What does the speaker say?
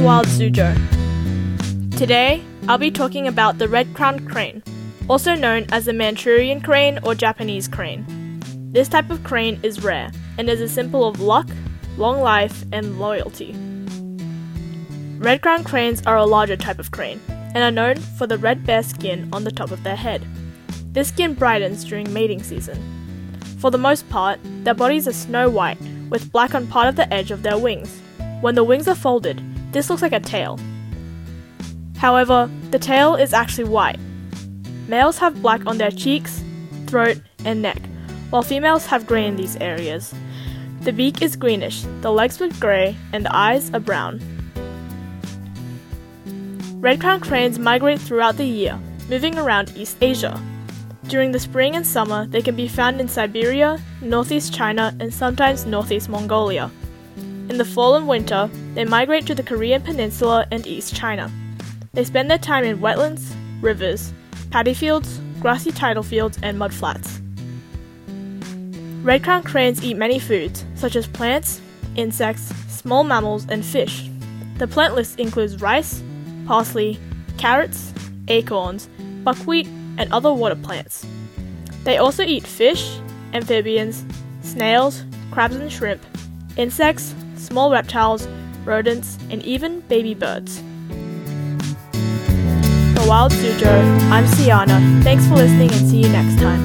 Wild Suzhou. Today, I'll be talking about the red crowned crane, also known as the Manchurian crane or Japanese crane. This type of crane is rare and is a symbol of luck, long life, and loyalty. Red crowned cranes are a larger type of crane and are known for the red bare skin on the top of their head. This skin brightens during mating season. For the most part, their bodies are snow white with black on part of the edge of their wings. When the wings are folded, this looks like a tail. However, the tail is actually white. Males have black on their cheeks, throat, and neck, while females have grey in these areas. The beak is greenish, the legs are grey, and the eyes are brown. Red crowned cranes migrate throughout the year, moving around East Asia. During the spring and summer, they can be found in Siberia, northeast China, and sometimes northeast Mongolia. In the fall and winter, they migrate to the Korean Peninsula and East China. They spend their time in wetlands, rivers, paddy fields, grassy tidal fields, and mudflats. Red crowned cranes eat many foods, such as plants, insects, small mammals, and fish. The plant list includes rice, parsley, carrots, acorns, buckwheat, and other water plants. They also eat fish, amphibians, snails, crabs and shrimp, insects, small reptiles, rodents, and even baby birds. For Wild Suzhou, I'm Ciana. Thanks for listening and see you next time.